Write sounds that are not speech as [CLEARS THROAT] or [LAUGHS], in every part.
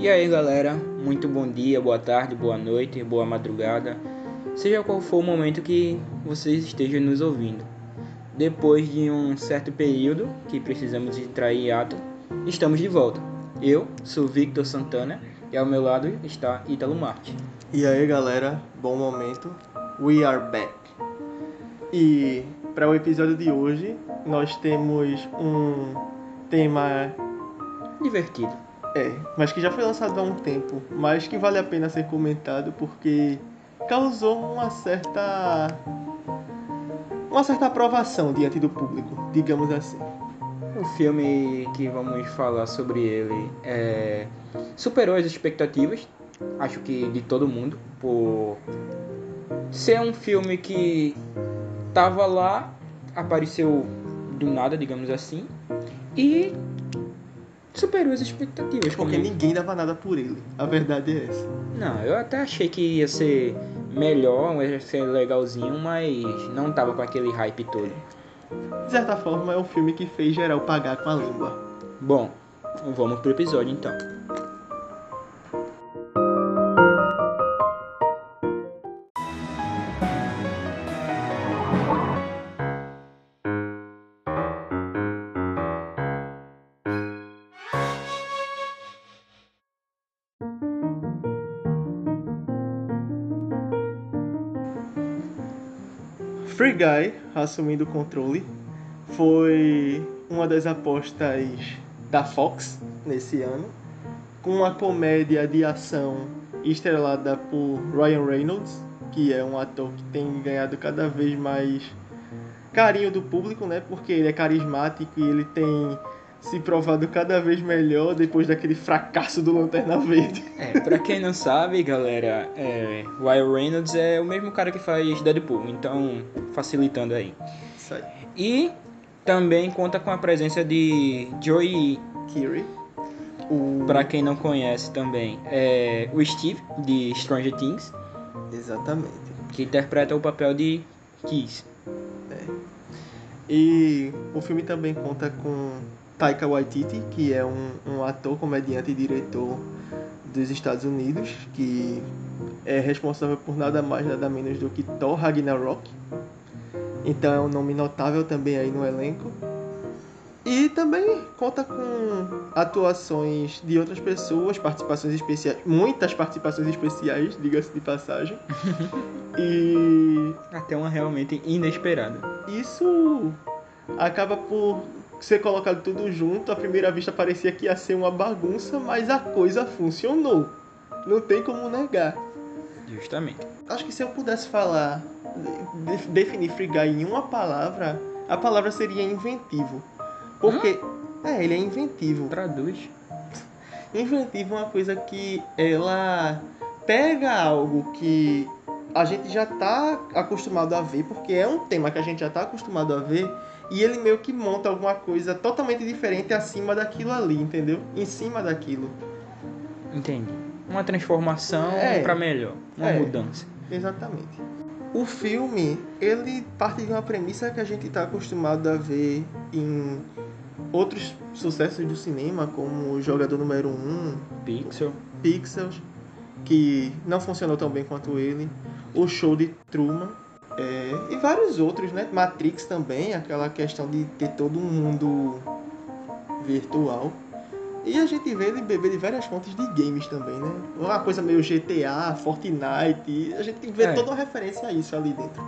E aí galera, muito bom dia, boa tarde, boa noite, boa madrugada, seja qual for o momento que vocês estejam nos ouvindo. Depois de um certo período que precisamos entrar em ato, estamos de volta. Eu sou Victor Santana e ao meu lado está Ítalo Marte. E aí galera, bom momento, we are back. E para o episódio de hoje, nós temos um tema Divertido. É, mas que já foi lançado há um tempo, mas que vale a pena ser comentado porque causou uma certa uma certa aprovação diante do público, digamos assim. O filme que vamos falar sobre ele é... superou as expectativas, acho que de todo mundo, por ser um filme que tava lá, apareceu do nada, digamos assim, e superou as expectativas. Porque como- ninguém dava nada por ele. A verdade é essa. Não, eu até achei que ia ser melhor, ia ser legalzinho, mas não tava com aquele hype todo. De certa forma, é um filme que fez geral pagar com a língua. Bom, vamos pro episódio então. Guy, assumindo o controle, foi uma das apostas da Fox nesse ano, com uma comédia de ação estrelada por Ryan Reynolds, que é um ator que tem ganhado cada vez mais carinho do público, né? Porque ele é carismático e ele tem se provado cada vez melhor depois daquele fracasso do Lanterna Verde. É, pra quem não sabe, galera, é, Ryan Reynolds é o mesmo cara que faz Deadpool, então facilitando aí. Isso aí. E também conta com a presença de Joey, Kiri. O... pra quem não conhece também, é o Steve de Stranger Things, Exatamente. que interpreta o papel de Kiss. E o filme também conta com Taika Waititi, que é um, um ator, comediante e diretor dos Estados Unidos, que é responsável por nada mais nada menos do que Thor Ragnarok. Então é um nome notável também aí no elenco. E também conta com atuações de outras pessoas, participações especiais, muitas participações especiais, diga-se de passagem. [LAUGHS] e Até uma realmente inesperada. isso acaba por ser colocado tudo junto. À primeira vista parecia que ia ser uma bagunça, mas a coisa funcionou. Não tem como negar. Justamente. Acho que se eu pudesse falar, de- definir Free Guy em uma palavra, a palavra seria inventivo. Porque, é, ele é inventivo. Traduz. Inventivo é uma coisa que ela pega algo que a gente já tá acostumado a ver, porque é um tema que a gente já tá acostumado a ver, e ele meio que monta alguma coisa totalmente diferente acima daquilo ali, entendeu? Em cima daquilo. Entendi. Uma transformação É. pra melhor. Uma É. mudança. Exatamente. O filme, ele parte de uma premissa que a gente tá acostumado a ver em outros sucessos do cinema, como o Jogador Número 1, Pixel. Pixels, que não funcionou tão bem quanto ele, o show de Truman, é, e vários outros, né? Matrix também, aquela questão de ter todo um mundo virtual. E a gente vê ele beber de várias fontes de games também, né? Uma coisa meio GTA, Fortnite, e a gente vê É. toda uma referência a isso ali dentro.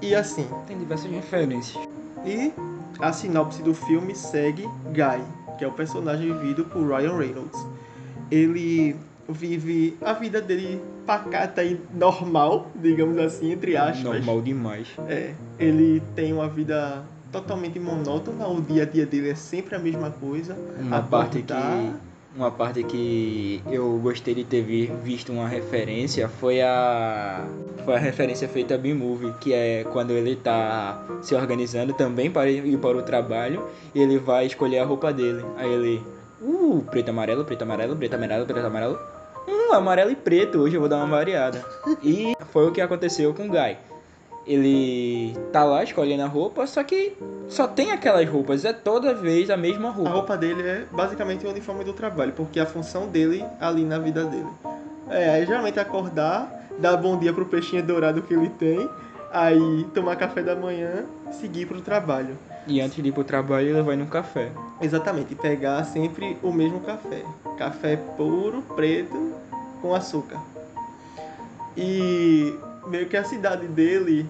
E assim, Tem diversas referências. e a sinopse do filme segue Guy, que é o personagem vivido por Ryan Reynolds. Ele vive a vida dele pacata e normal, digamos assim, entre aspas. Normal demais. É, ele tem uma vida totalmente monótona, o dia a dia dele é sempre a mesma coisa. Uma parte que. Uma parte que eu gostei de ter vi- visto uma referência foi a. Foi a referência feita a B-Movie, que é quando ele tá se organizando também para ir para o trabalho e ele vai escolher a roupa dele. Aí ele. Uh, preto, amarelo, preto, amarelo, preto, amarelo, preto, amarelo. Amarelo e preto, hoje eu vou dar uma variada. E foi o que aconteceu com o Guy. ele tá lá escolhendo a roupa, só que só tem aquelas roupas, é toda vez a mesma A roupa. roupa dele é basicamente o uniforme do trabalho, porque é a função dele ali na vida dele. É, aí geralmente acordar, dar bom dia pro peixinho dourado que ele tem, aí tomar café da manhã, seguir pro trabalho. E antes de ir pro trabalho, ele vai num café. Exatamente, pegar sempre o mesmo café. Café puro, preto, com açúcar. E meio que a cidade dele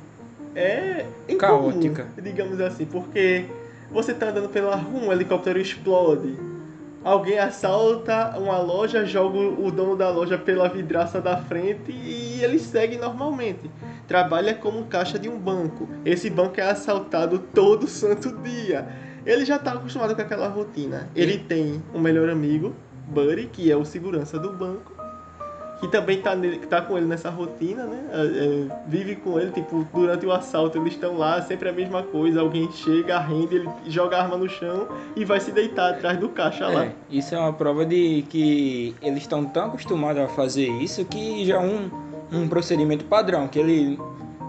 é incomum, Caótica. digamos assim, porque você tá andando pela rua, um helicóptero explode. Alguém assalta uma loja, joga o dono da loja pela vidraça da frente e ele segue normalmente. Trabalha como caixa de um banco. Esse banco é assaltado todo santo dia. Ele já tá acostumado com aquela rotina. Ele tem um melhor amigo, Buddy, que é o segurança do banco, que também tá, nele, tá com ele nessa rotina, né? É, é, vive com ele, tipo, durante o assalto eles estão lá, sempre a mesma coisa. Alguém chega, rende, ele joga a arma no chão e vai se deitar atrás do caixa lá. É, isso é uma prova de que eles estão tão acostumados a fazer isso que já é um, um procedimento padrão, que ele.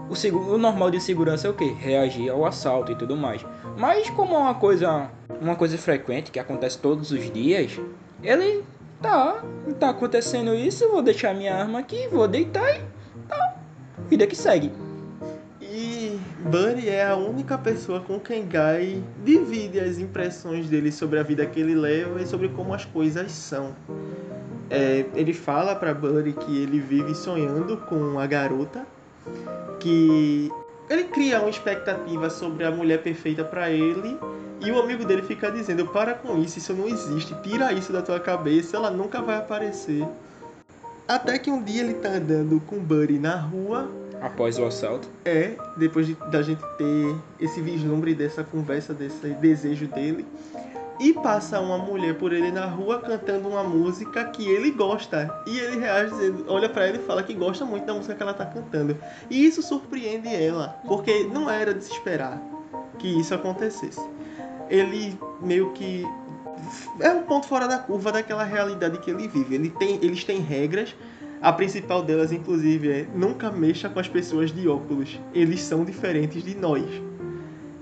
O, o normal de segurança é o quê? Reagir ao assalto e tudo mais. Mas como é uma coisa. uma coisa frequente que acontece todos os dias, ele tá. tá acontecendo isso, vou deixar minha arma aqui, vou deitar e. tá. Vida que segue. E Buddy é a única pessoa com quem Guy divide as impressões dele sobre a vida que ele leva e sobre como as coisas são. É, ele fala pra Buddy que ele vive sonhando com a garota, que ele cria uma expectativa sobre a mulher perfeita pra ele e o amigo dele fica dizendo: para com isso, isso não existe, tira isso da tua cabeça, ela nunca vai aparecer. Até que um dia ele tá andando com Buddy na rua Após o assalto. é, depois de, da gente ter esse vislumbre dessa conversa, desse desejo dele, e passa uma mulher por ele na rua cantando uma música que ele gosta. E ele reage dizendo, olha pra ela e fala que gosta muito da música que ela tá cantando. E isso surpreende ela, porque não era de se esperar que isso acontecesse. Ele meio que é um ponto fora da curva daquela realidade que ele vive. Ele tem, eles têm regras. A principal delas, inclusive, é nunca mexa com as pessoas de óculos. Eles são diferentes de nós.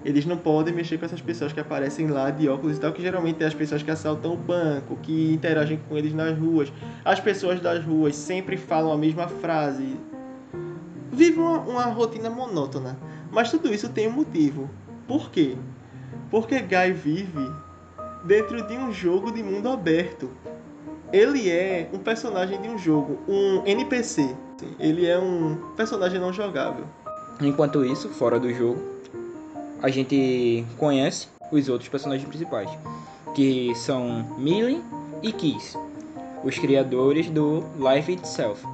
Eles não podem mexer com essas pessoas que aparecem lá de óculos e tal, que geralmente é as pessoas que assaltam o banco, que interagem com eles nas ruas. As pessoas das ruas sempre falam a mesma frase. Vive uma, uma rotina monótona. Mas tudo isso tem um motivo. Por quê? Porque Guy vive dentro de um jogo de mundo aberto. Ele é um personagem de um jogo, um NPC. Ele é um personagem não jogável. Enquanto isso, fora do jogo, a gente conhece os outros personagens principais, que são Millie e Kiss, os criadores do Life Itself,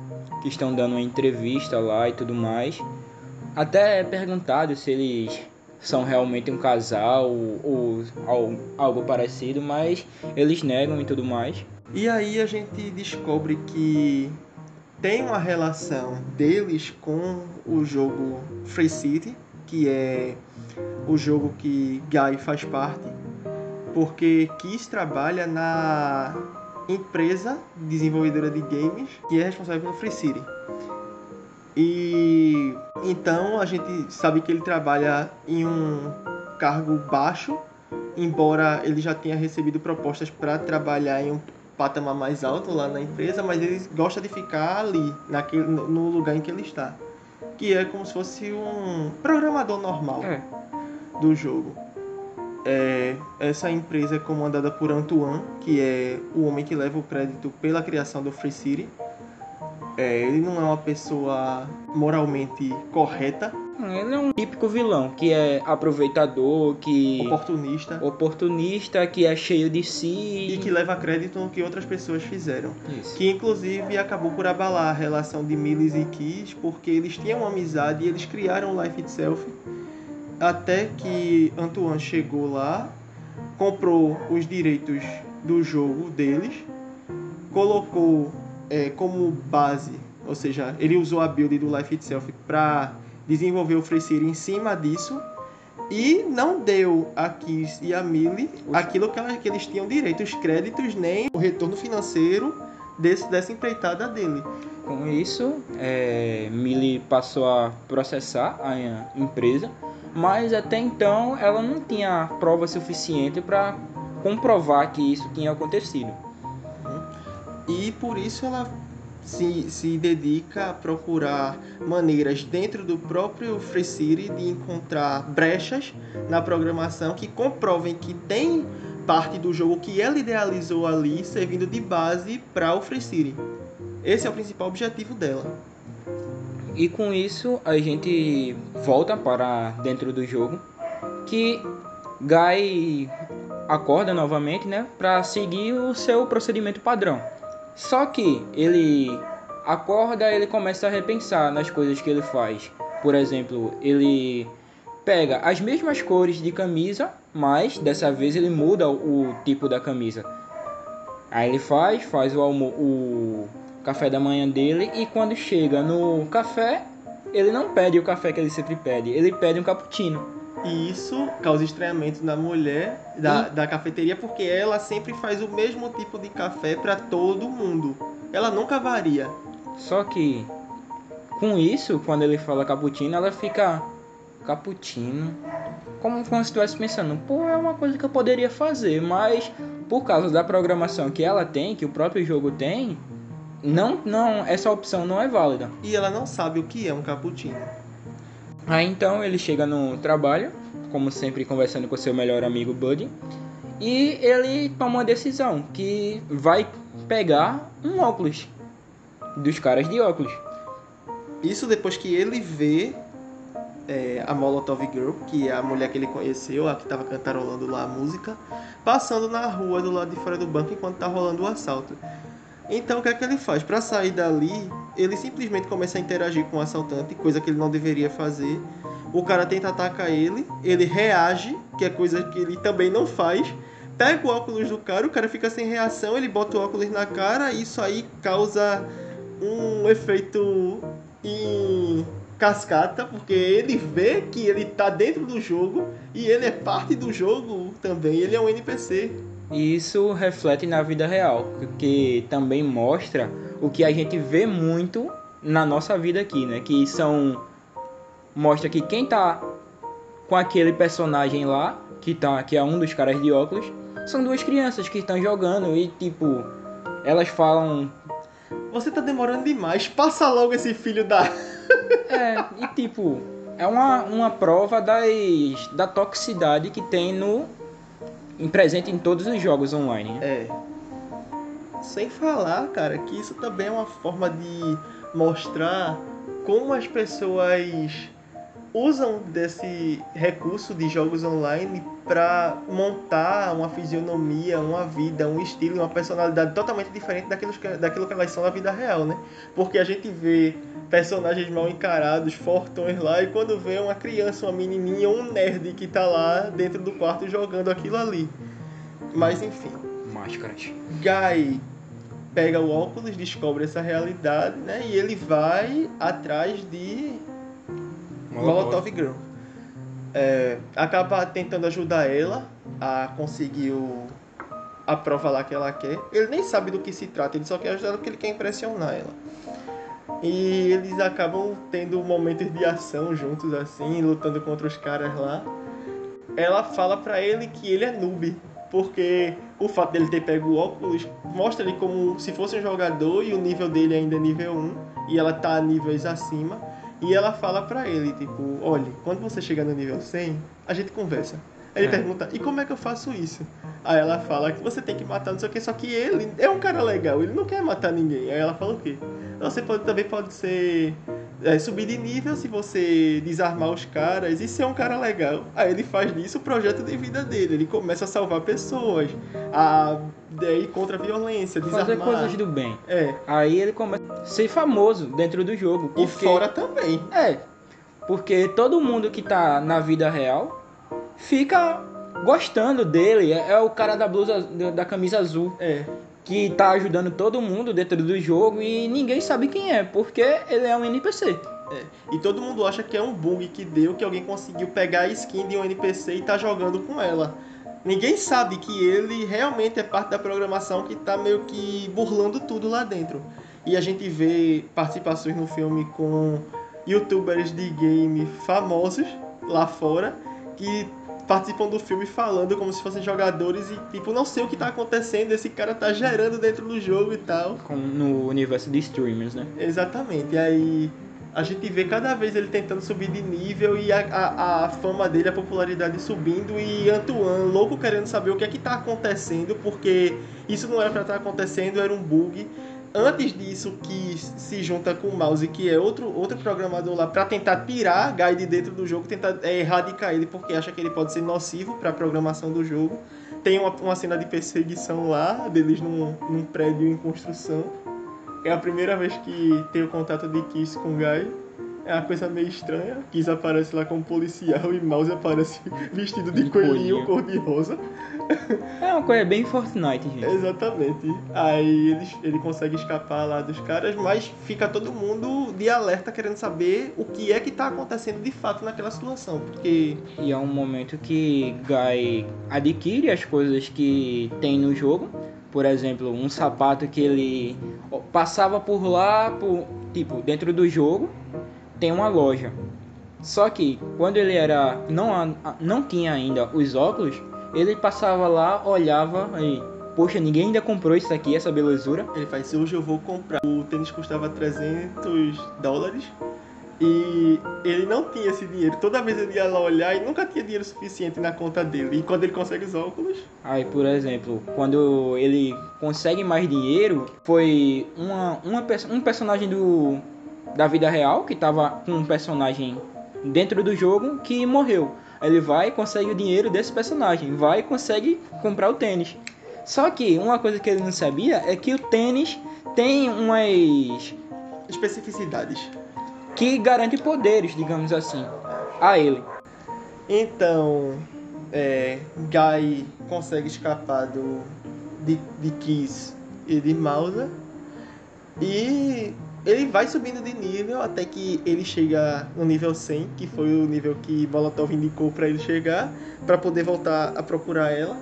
que estão dando uma entrevista lá e tudo mais. Até é perguntado se eles são realmente um casal ou al- algo parecido, mas eles negam e tudo mais. E aí a gente descobre que tem uma relação deles com o jogo Free City, que é o jogo que Guy faz parte, porque Kiss trabalha na empresa desenvolvedora de games que é responsável pelo Free City. E então a gente sabe que ele trabalha em um cargo baixo, embora ele já tenha recebido propostas para trabalhar em um patamar mais alto lá na empresa, mas ele gosta de ficar ali, naquele, no lugar em que ele está. Que é como se fosse um programador normal É, do jogo. É, essa empresa é comandada por Antoine, que é o homem que leva o crédito pela criação do Free City. É, ele não é uma pessoa moralmente correta, ele é um típico vilão, que é aproveitador, que oportunista oportunista, que é cheio de si. e que leva crédito no que outras pessoas fizeram. Isso. Que inclusive acabou por abalar a relação de Millis e Kiss, porque eles tinham uma amizade e eles criaram o Life Itself. Até que Antoine chegou lá, comprou os direitos do jogo deles, colocou é, como base, ou seja, ele usou a build do Life Itself para desenvolver o Free City em cima disso e não deu a Kiss e a Millie aquilo que, que eles tinham direito, os créditos nem o retorno financeiro desse, dessa empreitada dele. Com isso, é, Millie passou a processar a empresa, mas até então ela não tinha prova suficiente para comprovar que isso tinha acontecido. E por isso ela se, se dedica a procurar maneiras dentro do próprio Free City de encontrar brechas na programação que comprovem que tem parte do jogo que ela idealizou ali servindo de base para o Free City. Esse é o principal objetivo dela. E com isso a gente volta para dentro do jogo que Guy acorda novamente, né, para seguir o seu procedimento padrão. Só que ele acorda, ele começa a repensar nas coisas que ele faz. Por exemplo, ele pega as mesmas cores de camisa, mas dessa vez ele muda o tipo da camisa. Aí ele faz, faz o, o café da manhã dele e quando chega no café, ele não pede o café que ele sempre pede, ele pede um cappuccino. E isso causa estranhamento na mulher da, da cafeteria, porque ela sempre faz o mesmo tipo de café para todo mundo. Ela nunca varia. Só que com isso, quando ele fala cappuccino, ela fica cappuccino. Como, como se estivesse pensando, pô, é uma coisa que eu poderia fazer, mas por causa da programação que ela tem, que o próprio jogo tem, não, não, essa opção não é válida. E ela não sabe o que é um cappuccino. Aí então ele chega no trabalho, como sempre conversando com seu melhor amigo Buddy, e ele toma uma decisão que vai pegar um óculos dos caras de óculos. Isso depois que ele vê é, a Molotov Girl, que é a mulher que ele conheceu, a que estava cantarolando lá a música, passando na rua do lado de fora do banco enquanto está rolando o assalto. Então o que é que ele faz? Para sair dali, ele simplesmente começa a interagir com o assaltante, coisa que ele não deveria fazer. O cara tenta atacar ele, ele reage, que é coisa que ele também não faz. Pega o óculos do cara, o cara fica sem reação, ele bota o óculos na cara, e isso aí causa um efeito em cascata, porque ele vê que ele tá dentro do jogo e ele é parte do jogo também, ele é um NPC. E isso reflete na vida real, que também mostra o que a gente vê muito na nossa vida aqui, né? Que são mostra que quem tá com aquele personagem lá, que tá que é um dos caras de óculos, são duas crianças que estão jogando e tipo, elas falam você tá demorando demais, passa logo esse filho da É, e tipo, é uma, uma prova das, da toxicidade que tem no em presente em todos os jogos online. Né? É. Sem falar, cara, que isso também é uma forma de mostrar como as pessoas usam desse recurso de jogos online para montar uma fisionomia, uma vida, um estilo, uma personalidade totalmente diferente daquilo que, daquilo que elas são na vida real, né? Porque a gente vê personagens mal encarados, fortões lá, e quando vê uma criança, uma menininha, um nerd que tá lá dentro do quarto jogando aquilo ali. Mas enfim. Máscaras. Guy pega o óculos, descobre essa realidade, né? E ele vai atrás de Molotov Girl. É, acaba tentando ajudar ela a conseguir o, a prova lá que ela quer. Ele nem sabe do que se trata, ele só quer ajudar porque ele quer impressionar ela. E eles acabam tendo momentos de ação juntos, assim, lutando contra os caras lá. Ela fala pra ele que ele é noob, porque o fato dele ter pego o óculos mostra ele como se fosse um jogador e o nível dele ainda é nível 1 e ela tá a níveis acima. E ela fala pra ele, tipo, olha, quando você chegar no nível 100, a gente conversa. Aí ele é. pergunta, e como é que eu faço isso? Aí ela fala que você tem que matar não sei o que, só que ele é um cara legal, ele não quer matar ninguém. Aí ela fala o quê? Você pode, também pode ser é, subir de nível se você desarmar os caras e ser um cara legal. Aí ele faz disso o projeto de vida dele. Ele começa a salvar pessoas, a ir contra a violência, desarmar. Fazer coisas do bem. É. Aí ele começa a ser famoso dentro do jogo. Porque... E fora também. É. Porque todo mundo que tá na vida real fica gostando dele. É, é o cara da blusa, da camisa azul. É que tá ajudando todo mundo dentro do jogo e ninguém sabe quem é, porque ele é um NPC. É. E todo mundo acha que é um bug que deu, que alguém conseguiu pegar a skin de um NPC e tá jogando com ela. Ninguém sabe que ele realmente é parte da programação que tá meio que burlando tudo lá dentro. E a gente vê participações no filme com youtubers de game famosos lá fora que participam do filme falando como se fossem jogadores e tipo, não sei o que tá acontecendo, esse cara tá gerando dentro do jogo e tal. Como no universo de streamers, né? Exatamente. E aí a gente vê cada vez ele tentando subir de nível e a, a, a fama dele, a popularidade subindo e Antoine louco querendo saber o que é que tá acontecendo, porque isso não era para estar tá acontecendo, era um bug. Antes disso, que se junta com o Mouse, que é outro, outro programador lá, para tentar tirar Guy de dentro do jogo, tentar é, erradicar ele, porque acha que ele pode ser nocivo para a programação do jogo. Tem uma, uma cena de perseguição lá, deles num, num prédio em construção é a primeira vez que tenho contato de Kiss com Guy. É uma coisa meio estranha. Kiss aparece lá como policial e Mouse aparece [LAUGHS] vestido de, de coelhinho cor-de-rosa. É uma coisa bem Fortnite, gente. Exatamente. Aí ele, ele consegue escapar lá dos caras, mas fica todo mundo de alerta querendo saber o que é que tá acontecendo de fato naquela situação. Porque. E é um momento que Guy adquire as coisas que tem no jogo por exemplo, um sapato que ele passava por lá, por, tipo, dentro do jogo, tem uma loja. Só que quando ele era não não tinha ainda os óculos, ele passava lá, olhava e poxa, ninguém ainda comprou isso aqui, essa belezura. Ele faz, hoje eu vou comprar. O tênis custava 300 dólares e ele não tinha esse dinheiro. Toda vez ele ia lá olhar e nunca tinha dinheiro suficiente na conta dele. E quando ele consegue os óculos. Aí, por exemplo, quando ele consegue mais dinheiro, foi uma, uma, um personagem do, da vida real que tava com um personagem dentro do jogo que morreu. Ele vai e consegue o dinheiro desse personagem, vai e consegue comprar o tênis. Só que uma coisa que ele não sabia é que o tênis tem umas especificidades que garante poderes, digamos assim, a ele. Então, é, Guy consegue escapar do, de, de Kiss e de Mausa e ele vai subindo de nível até que ele chega no nível 100, que foi o nível que Molotov indicou para ele chegar, para poder voltar a procurar ela.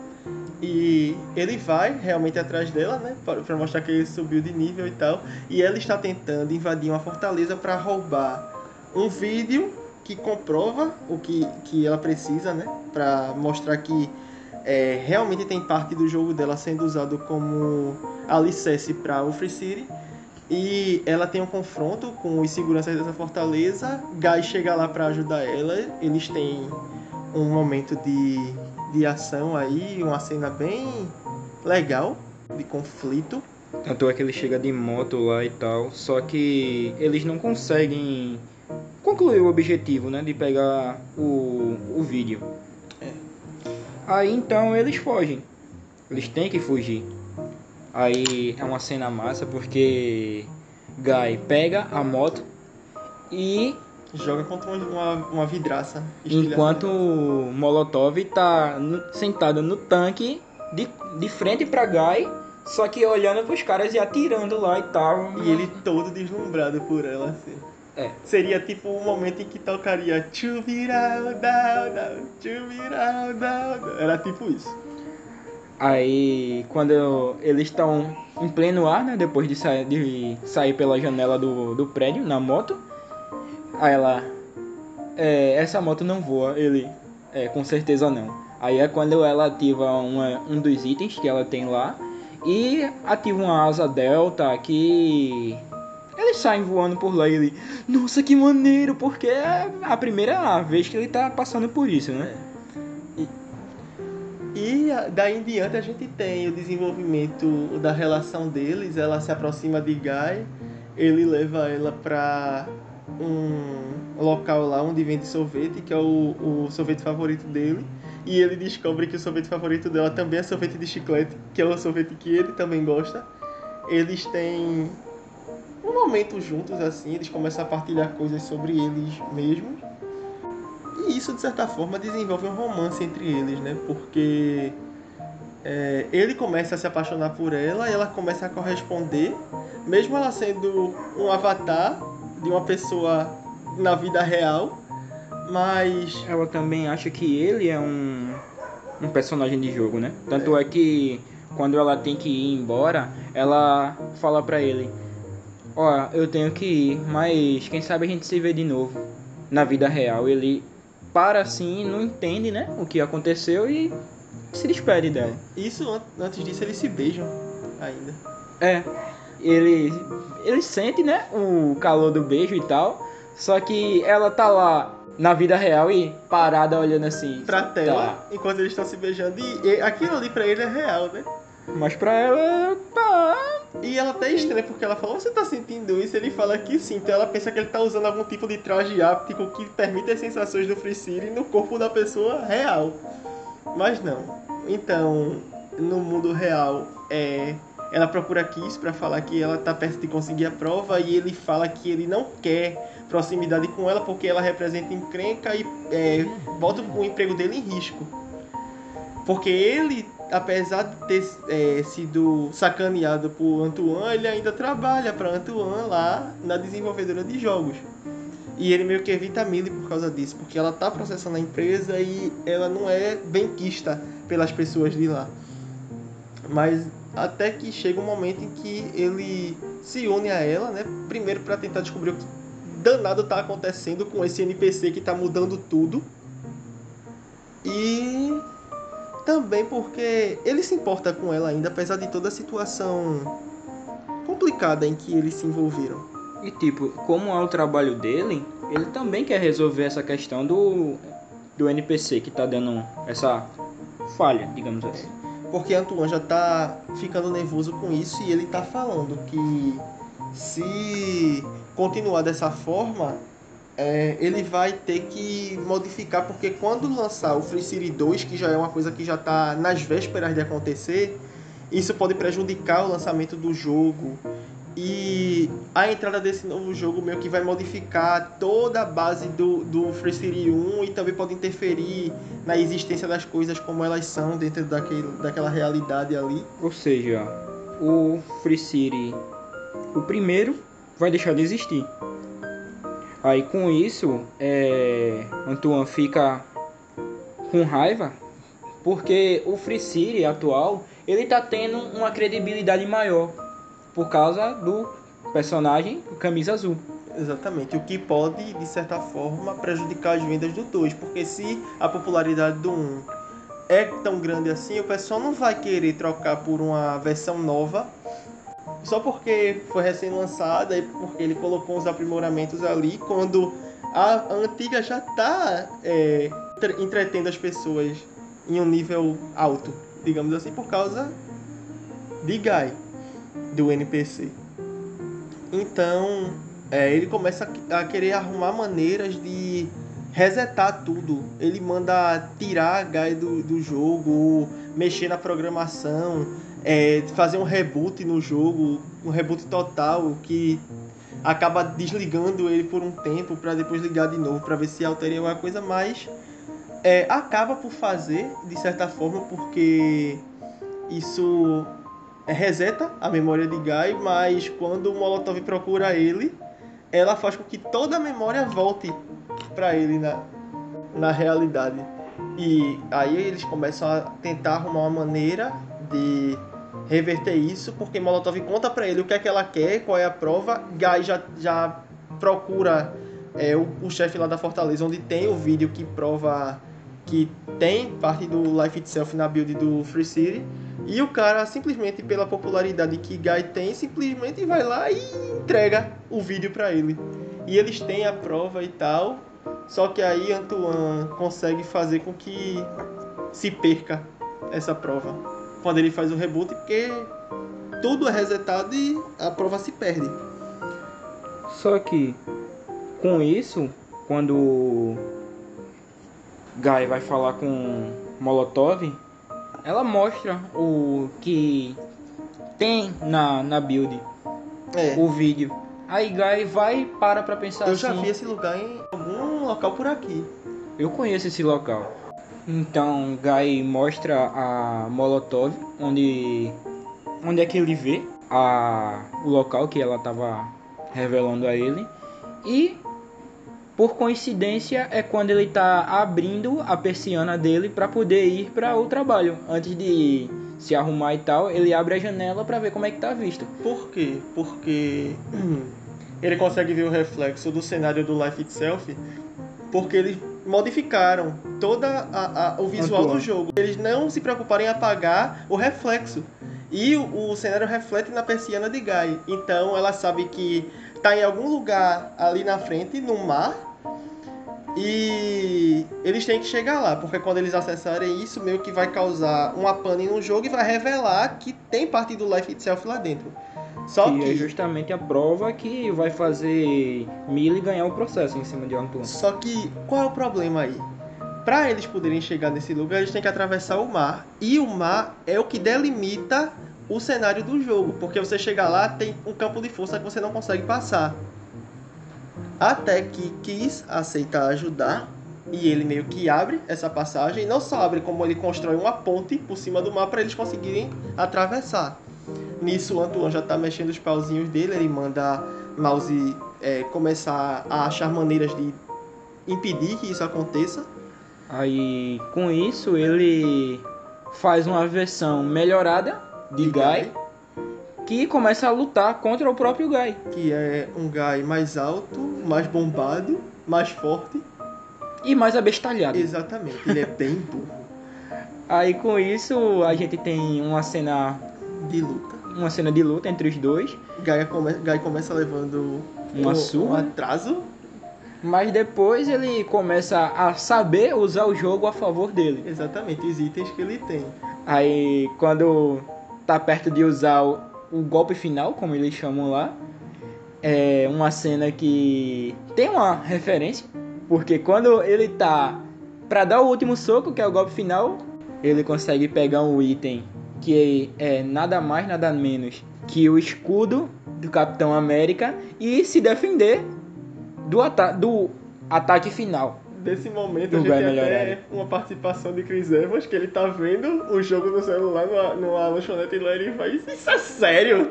E ele vai realmente atrás dela, né? Para mostrar que ele subiu de nível e tal. E ela está tentando invadir uma fortaleza para roubar um vídeo que comprova o que, que ela precisa, né? Para mostrar que é, realmente tem parte do jogo dela sendo usado como alicerce para o Free City. E ela tem um confronto com os seguranças dessa fortaleza. Guy chega lá para ajudar ela. Eles têm um momento de de ação aí, uma cena bem legal de conflito. Tanto é que ele chega de moto lá e tal, só que eles não conseguem concluir o objetivo, né, de pegar o, o vídeo. É. Aí então eles fogem. Eles têm que fugir. Aí é uma cena massa porque Guy pega a moto e joga contra uma, uma vidraça. Enquanto o Molotov tá no, sentado no tanque de, de frente pra Guy, só que olhando pros caras e atirando lá e tal. E ele todo deslumbrado por ela, assim. É. Seria tipo o um momento em que tocaria To viral down, down, to viral down. Era tipo isso. Aí quando eles estão em pleno ar, né? Depois de, sa de sair pela janela do, do prédio na moto Aí ela. É, essa moto não voa. Ele. É, com certeza não. Aí é quando ela ativa uma, um dos itens que ela tem lá. E ativa uma asa delta que. Eles saem voando por lá e ele. Nossa, que maneiro! Porque é a primeira vez que ele tá passando por isso, né? E, e daí em diante a gente tem o desenvolvimento da relação deles. Ela se aproxima de Guy. Ele leva ela pra um local lá onde vende sorvete, que é o, o sorvete favorito dele. E ele descobre que o sorvete favorito dela também é sorvete de chiclete, que é o sorvete que ele também gosta. Eles têm um momento juntos assim, eles começam a partilhar coisas sobre eles mesmos. E isso, de certa forma, desenvolve um romance entre eles, né? Porque é, ele começa a se apaixonar por ela e ela começa a corresponder, mesmo ela sendo um avatar de uma pessoa na vida real, mas. Ela também acha que ele é um, um personagem de jogo, né? Tanto é. é que quando ela tem que ir embora, ela fala pra ele: ó, eu tenho que ir, mas quem sabe a gente se vê de novo na vida real. Ele para assim, não entende, né, o que aconteceu e se despede dela. Isso an- antes disso eles se beijam ainda. É, ele ele sente, né, o calor do beijo e tal, só que ela tá lá na vida real e parada olhando assim. Pra Tá. tela, enquanto eles estão se beijando. E, e aquilo ali pra ele é real, né? Mas pra ela, tá. E ela até estranha porque ela fala, você tá sentindo isso? Ele fala que sim. Então ela pensa que ele tá usando algum tipo de traje áptico que permite as sensações do Free City no corpo da pessoa real. Mas não. Então, no mundo real, é, ela procura Kiss pra falar que ela tá perto de conseguir a prova e ele fala que ele não quer proximidade com ela porque ela representa encrenca e é, bota o emprego dele em risco. Porque ele, apesar de ter é, sido sacaneado por Antoine, ele ainda trabalha para Antoine lá na desenvolvedora de jogos. E ele meio que evita a Millie por causa disso, porque ela tá processando a empresa e ela não é benquista pelas pessoas de lá. Mas até que chega um momento em que ele se une a ela, né? Primeiro para tentar descobrir o que danado tá acontecendo com esse NPC que tá mudando tudo. E também porque ele se importa com ela ainda, apesar de toda a situação complicada em que eles se envolveram. E tipo, como é o trabalho dele, ele também quer resolver essa questão do do NPC que tá dando essa falha, digamos assim. Porque Antoine já tá ficando nervoso com isso e ele tá falando que se continuar dessa forma, é, ele vai ter que modificar, porque quando lançar o Free City 2, que já é uma coisa que já tá nas vésperas de acontecer, isso pode prejudicar o lançamento do jogo. E a entrada desse novo jogo meio que vai modificar toda a base do, do Free City 1 e também pode interferir na existência das coisas como elas são dentro daquele, daquela realidade ali. Ou seja, o Free City, o primeiro, vai deixar de existir. Aí com isso, é, Antoine fica com raiva porque o Free City atual ele tá tendo uma credibilidade maior por causa do personagem Camisa Azul. Exatamente, o que pode, de certa forma, prejudicar as vendas do 2, porque se a popularidade do 1 um é tão grande assim, o pessoal não vai querer trocar por uma versão nova só porque foi recém-lançada e porque ele colocou uns aprimoramentos ali, quando a antiga já está é, tre- entretendo as pessoas em um nível alto, digamos assim, por causa de Guy, do NPC. Então, é, ele começa a a querer arrumar maneiras de resetar tudo. Ele manda tirar a Guy do, do jogo, mexer na programação, é, fazer um reboot no jogo, um reboot total que acaba desligando ele por um tempo para depois ligar de novo para ver se altera alguma coisa, mas é, acaba por fazer de certa forma porque isso reseta a memória de Guy, mas quando o Molotov procura ele, ela faz com que toda a memória volte para ele na, na realidade. E aí eles começam a tentar arrumar uma maneira de reverter isso, porque Molotov conta para ele o que é que ela quer, qual é a prova. Guy já, já procura é, o, o chefe lá da fortaleza, onde tem o vídeo que prova que tem parte do Life Itself na build do Free City. E o cara, simplesmente pela popularidade que Guy tem, simplesmente vai lá e entrega o vídeo para ele. E eles têm a prova e tal. Só que aí Antoine consegue fazer com que se perca essa prova. Quando ele faz o reboot, porque tudo é resetado e a prova se perde. Só que com isso, quando Guy vai falar com Molotov, ela mostra o que tem na, na build, É. o vídeo. Aí Guy vai e para pra pensar Eu assim. já vi esse lugar em algum local por aqui. Eu conheço esse local. Então Guy mostra a Molotov onde onde é que ele vê a o local que ela estava revelando a ele e por coincidência é quando ele está abrindo a persiana dele para poder ir para o trabalho antes de se arrumar e tal, ele abre a janela para ver como é que tá a vista. Por quê? Porque [CLEARS THROAT] ele consegue ver o reflexo do cenário do Life Itself porque eles modificaram toda a, a, o visual do jogo. Eles não se preocuparam em apagar o reflexo. E o, o cenário reflete na persiana de Guy. Então ela sabe que tá em algum lugar ali na frente, no mar, e eles têm que chegar lá, porque quando eles acessarem isso, meio que vai causar uma pane no jogo e vai revelar que tem parte do Life Itself lá dentro. Só que, que é justamente a prova que vai fazer Millie ganhar o processo em cima de Antoine. Só que qual é o problema aí? Para eles poderem chegar nesse lugar, eles têm que atravessar o mar. E o mar é o que delimita o cenário do jogo, porque você chegar lá tem um campo de força que você não consegue passar. Até que quis aceitar ajudar e ele meio que abre essa passagem, não só abre como ele constrói uma ponte por cima do mar para eles conseguirem atravessar. Nisso, o Antoine já está mexendo os pauzinhos dele, ele manda Mouse é, começar a achar maneiras de impedir que isso aconteça. Aí, com isso, ele faz uma versão melhorada de, De Guy, Guy. que começa a lutar contra o próprio Guy. Que é um Guy mais alto, mais bombado, mais forte. E mais abestalhado. Exatamente, ele é [LAUGHS] bem burro Aí com isso a gente tem uma cena, de luta. Uma cena de luta entre os dois, Guy, come, Guy começa levando Uma um, surra? um atraso. mas depois ele começa a saber usar o jogo a favor dele. Exatamente, os itens que ele tem. Aí quando tá perto de usar o, o golpe final, como eles chamam lá, é uma cena que tem uma referência, porque quando ele tá pra dar o último soco, que é o golpe final, ele consegue pegar um item que é nada mais nada menos que o escudo do Capitão América e se defender do, ata do ataque final. Nesse momento a gente até uma participação de Chris Evans, que ele tá vendo o jogo no celular numa, numa lanchonete e lá ele faz Isso é sério?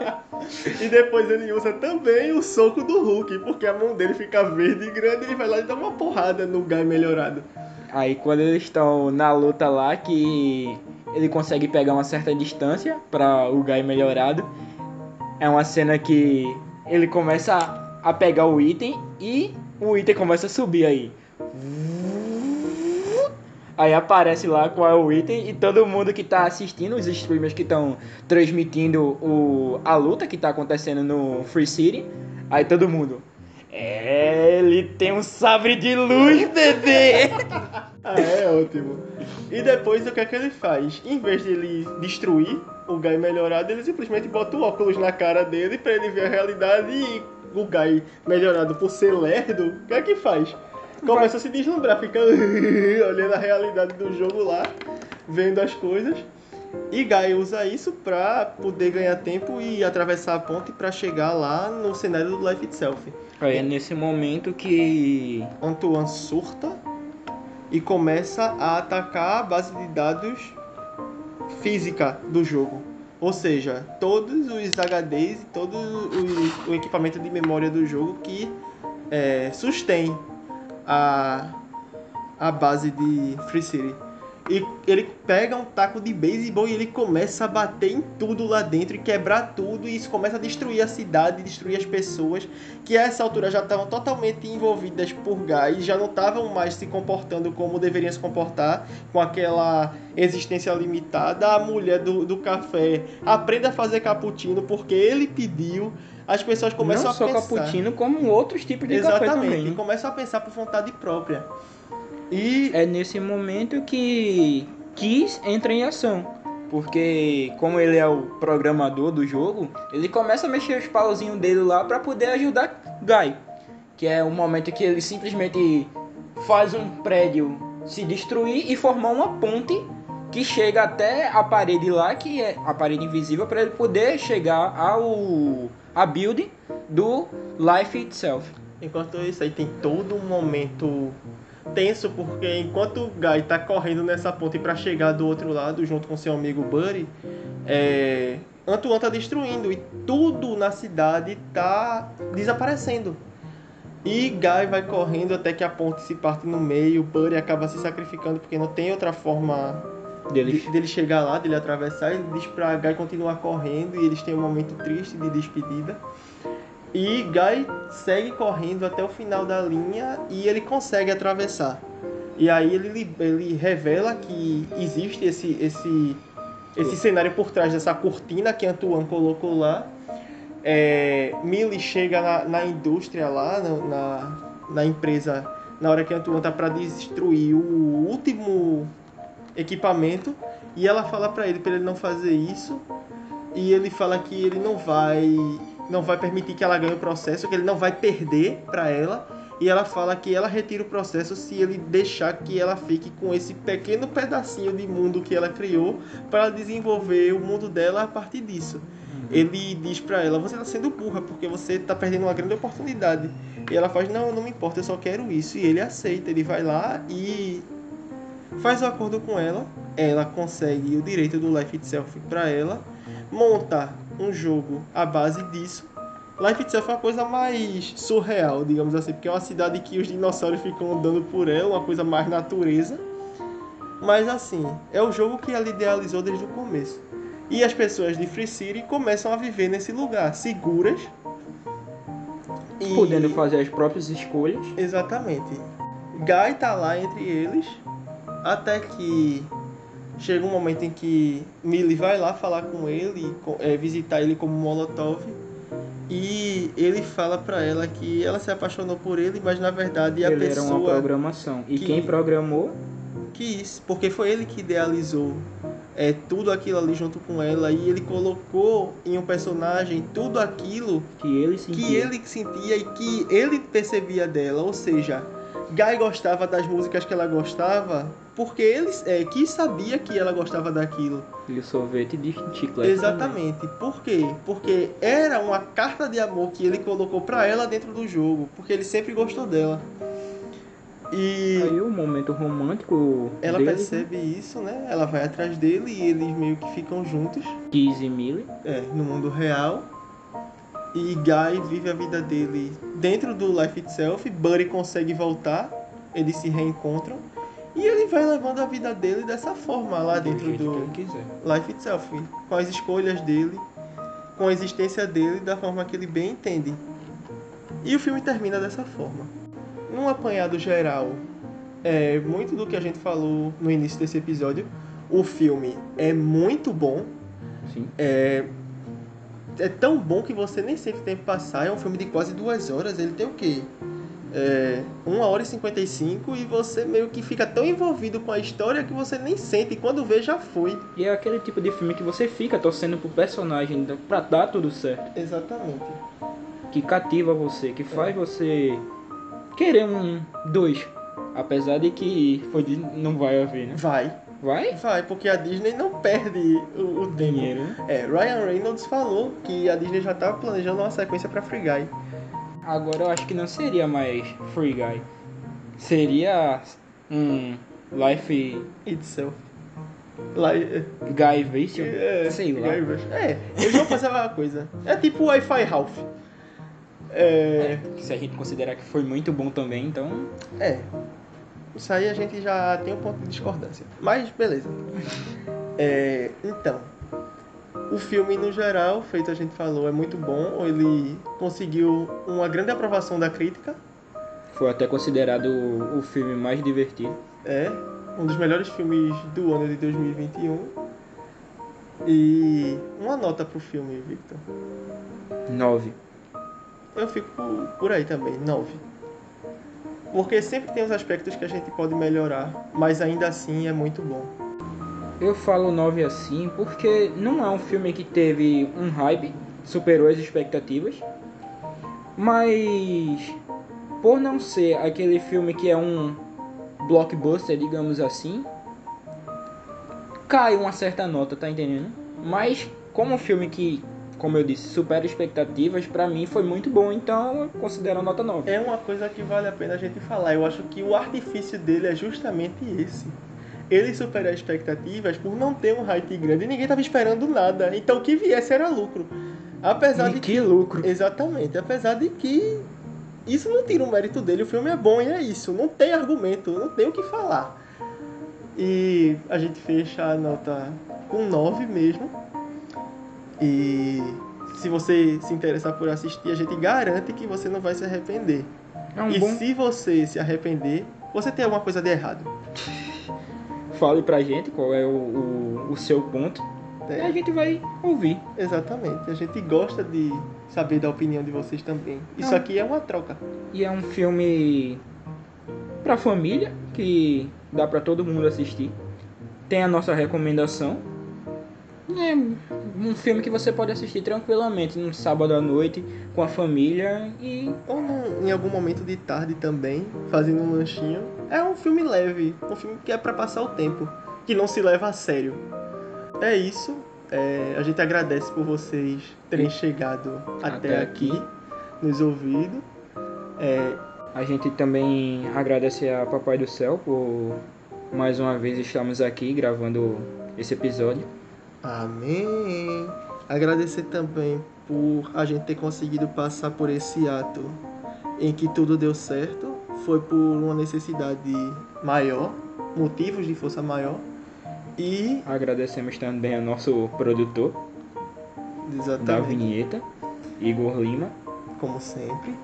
[LAUGHS] e depois ele usa também o soco do Hulk, porque a mão dele fica verde e grande e ele vai lá e dá uma porrada no Guy melhorado. Aí quando eles estão na luta lá, que ele consegue pegar uma certa distância para o Guy melhorado, é uma cena que ele começa a- pegar o item e o item começa a subir aí. Aí aparece lá qual é o item e todo mundo que tá assistindo, os streamers que estão transmitindo o, a luta que tá acontecendo no Free City, aí todo mundo. É, ele tem um sabre de luz, bebê! [LAUGHS] Ah, é ótimo. E depois o que é que ele faz? Em vez de ele destruir o Guy melhorado, ele simplesmente bota o óculos na cara dele pra ele ver a realidade e o Guy melhorado por ser lerdo, o que é que faz? Começa a se deslumbrar, fica [LAUGHS] olhando a realidade do jogo lá, vendo as coisas. E Guy usa isso pra poder ganhar tempo e atravessar a ponte pra chegar lá no cenário do Life Itself. Aí é nesse momento que Antoine surta e começa a atacar a base de dados física do jogo. Ou seja, todos os HDs e todo o, o equipamento de memória do jogo que é, sustém a, a base de Free City. E ele pega um taco de beisebol e ele começa a bater em tudo lá dentro e quebrar tudo. E isso começa a destruir a cidade, destruir as pessoas que a essa altura já estavam totalmente envolvidas por e já não estavam mais se comportando como deveriam se comportar, com aquela existência limitada. A mulher do, do café aprende a fazer cappuccino porque ele pediu. As pessoas começam não a só pensar. cappuccino, como outros tipos de café Exatamente, também. e né? começam a pensar por vontade própria. E É nesse momento que Kiss entra em ação. Porque como ele é o programador do jogo, ele começa a mexer os pauzinhos dele lá pra poder ajudar Guy. Que é o momento que ele simplesmente faz um prédio se destruir e formar uma ponte que chega até a parede lá, que é a parede invisível, para ele poder chegar ao a build do Life Itself. Enquanto isso aí tem todo um momento tenso, porque enquanto o Guy tá correndo nessa ponte para chegar do outro lado junto com seu amigo Buddy, é... Antoine tá destruindo e tudo na cidade tá desaparecendo. E Guy vai correndo até que a ponte se parte no meio, Buddy acaba se sacrificando porque não tem outra forma Deles. de- dele chegar lá, dele atravessar, ele diz pra Guy continuar correndo e eles têm um momento triste de despedida. E Guy segue correndo até o final da linha e ele consegue atravessar. E aí ele, ele revela que existe esse, esse, esse cenário por trás dessa cortina que Antoine colocou lá. É, chega na, na indústria lá, na, na, na empresa, na hora que Antoine tá para destruir o último equipamento e ela fala para ele para ele não fazer isso e ele fala que ele não vai não vai permitir que ela ganhe o processo, que ele não vai perder para ela e ela fala que ela retira o processo se ele deixar que ela fique com esse pequeno pedacinho de mundo que ela criou para desenvolver o mundo dela a partir disso. Ele diz pra ela: Você tá sendo burra porque você tá perdendo uma grande oportunidade. E ela faz: Não, não me importa, eu só quero isso. E ele aceita, ele vai lá e faz o acordo com ela. Ela consegue o direito do Life Itself pra ela, monta um jogo à base disso. Life Itself é uma coisa mais surreal, digamos assim, porque é uma cidade que os dinossauros ficam andando por ela, uma coisa mais natureza. Mas assim, é o jogo que ela idealizou desde o começo. E as pessoas de Free City começam a viver nesse lugar, seguras. E... Podendo fazer as próprias escolhas. Exatamente. Guy tá lá entre eles, até que chega um momento em que Millie vai lá falar com ele, é, visitar ele como Molotov. E ele fala pra ela que ela se apaixonou por ele, mas na verdade a ele era uma pessoa programação. E que- quem programou quis, porque foi ele que idealizou é, tudo aquilo ali junto com ela e ele colocou em um personagem tudo aquilo que ele sentia. que ele sentia e que ele percebia dela, ou seja, Guy gostava das músicas que ela gostava porque ele é, que sabia que ela gostava daquilo. E o sorvete de chiclete. Exatamente. Por quê? Porque era uma carta de amor que ele colocou pra ela dentro do jogo, porque ele sempre gostou dela. E também. Aí o momento romântico ela deles, percebe isso, né? Ela vai atrás dele e eles meio que ficam juntos. né? Kiz e Millie. é, no mundo real. E Guy vive a vida dele dentro do Life Itself. Buddy consegue voltar, eles se reencontram. E ele vai levando a vida dele dessa forma lá dentro do. Life Itself. Com as escolhas dele, com a existência dele da forma que ele bem entende. E o filme termina dessa forma. Num apanhado geral, é muito do que a gente falou no início desse episódio. O filme é muito bom, Sim. é, é tão bom que você nem sente o tempo passar. É um filme de quase duas horas. Ele tem o quê? É, 1 hora e 55 e você meio que fica tão envolvido com a história que você nem sente. E quando vê, já foi. E é aquele tipo de filme que você fica torcendo pro personagem pra dar tudo certo. Exatamente. Que cativa você, que faz você querer um dois. Apesar de que foi não vai haver, né? Vai, Vai? vai, porque a Disney não perde o, o. Dinheiro, né? É, Ryan Reynolds falou que a Disney já estava planejando uma sequência para Free Guy. Agora eu acho que não seria mais Free Guy. Seria um Life Itself. É, Guy Vision. é, Sei lá. É, eles vão fazer a mesma coisa. É tipo Wi-Fi Ralph. É, Que se a gente considerar que foi muito bom também, então. é. Isso aí a gente já tem um ponto de discordância. Mas beleza. É, então, o filme no geral, feito a gente falou, é muito bom. Ele conseguiu uma grande aprovação da crítica. Foi até considerado o, filme mais divertido. É um dos melhores filmes do ano de 2021. E uma nota pro filme, Victor. 9. Eu fico por, aí também, 9. Porque sempre tem os aspectos que a gente pode melhorar, mas ainda assim é muito bom. Eu falo 9 assim porque não é um filme que teve um hype, superou as expectativas. Mas por não ser aquele filme que é um blockbuster, digamos assim, cai uma certa nota, tá entendendo? Mas como um filme que, como eu disse, supera expectativas, pra mim foi muito bom, então eu considero a nota 9. É uma coisa que vale a pena a gente falar. Eu acho que o artifício dele é justamente esse. Ele supera as expectativas por não ter um hype grande e ninguém tava esperando nada. Então o que viesse era lucro. Apesar de E que lucro! Exatamente, apesar de que isso não tira o mérito dele, o filme é bom e é isso, não tem argumento, não tem o que falar. E a gente fecha a nota com 9 mesmo. E se você se interessar por assistir, a gente garante que você não vai se arrepender. É um e bom. se você se arrepender, você tem alguma coisa de errado. Fale pra gente qual é o, o, o seu ponto. E a É, gente vai ouvir. exatamente. A gente gosta de saber da opinião de vocês também. Isso Não. aqui é uma troca. E é um filme pra família que dá pra todo mundo assistir. Tem a nossa recomendação. É um filme que você pode assistir tranquilamente num sábado à noite com a família e Ou num- em algum momento de tarde também, fazendo um lanchinho. É um filme leve, um filme que é pra passar o tempo, que não se leva a sério. É isso. é, a gente agradece por vocês terem chegado até, Até aqui, aqui. nos ouvido. É, a gente também agradece a Papai do Céu por mais uma vez estarmos aqui gravando esse episódio. Amém. Agradecer também por a gente ter conseguido passar por esse ato em que tudo deu certo. Foi por uma necessidade maior, motivos de força maior. E, Agradecemos também ao nosso produtor da exatamente, vinheta, Igor Lima. como sempre,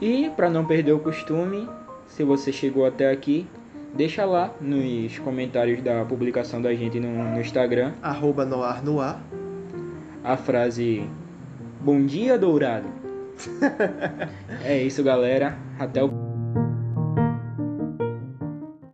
E para não perder o costume, se você chegou até aqui, deixa lá nos comentários da publicação da gente no, no Instagram arroba noar no ar. a frase Bom dia, Dourado. [LAUGHS] é isso, galera. Até o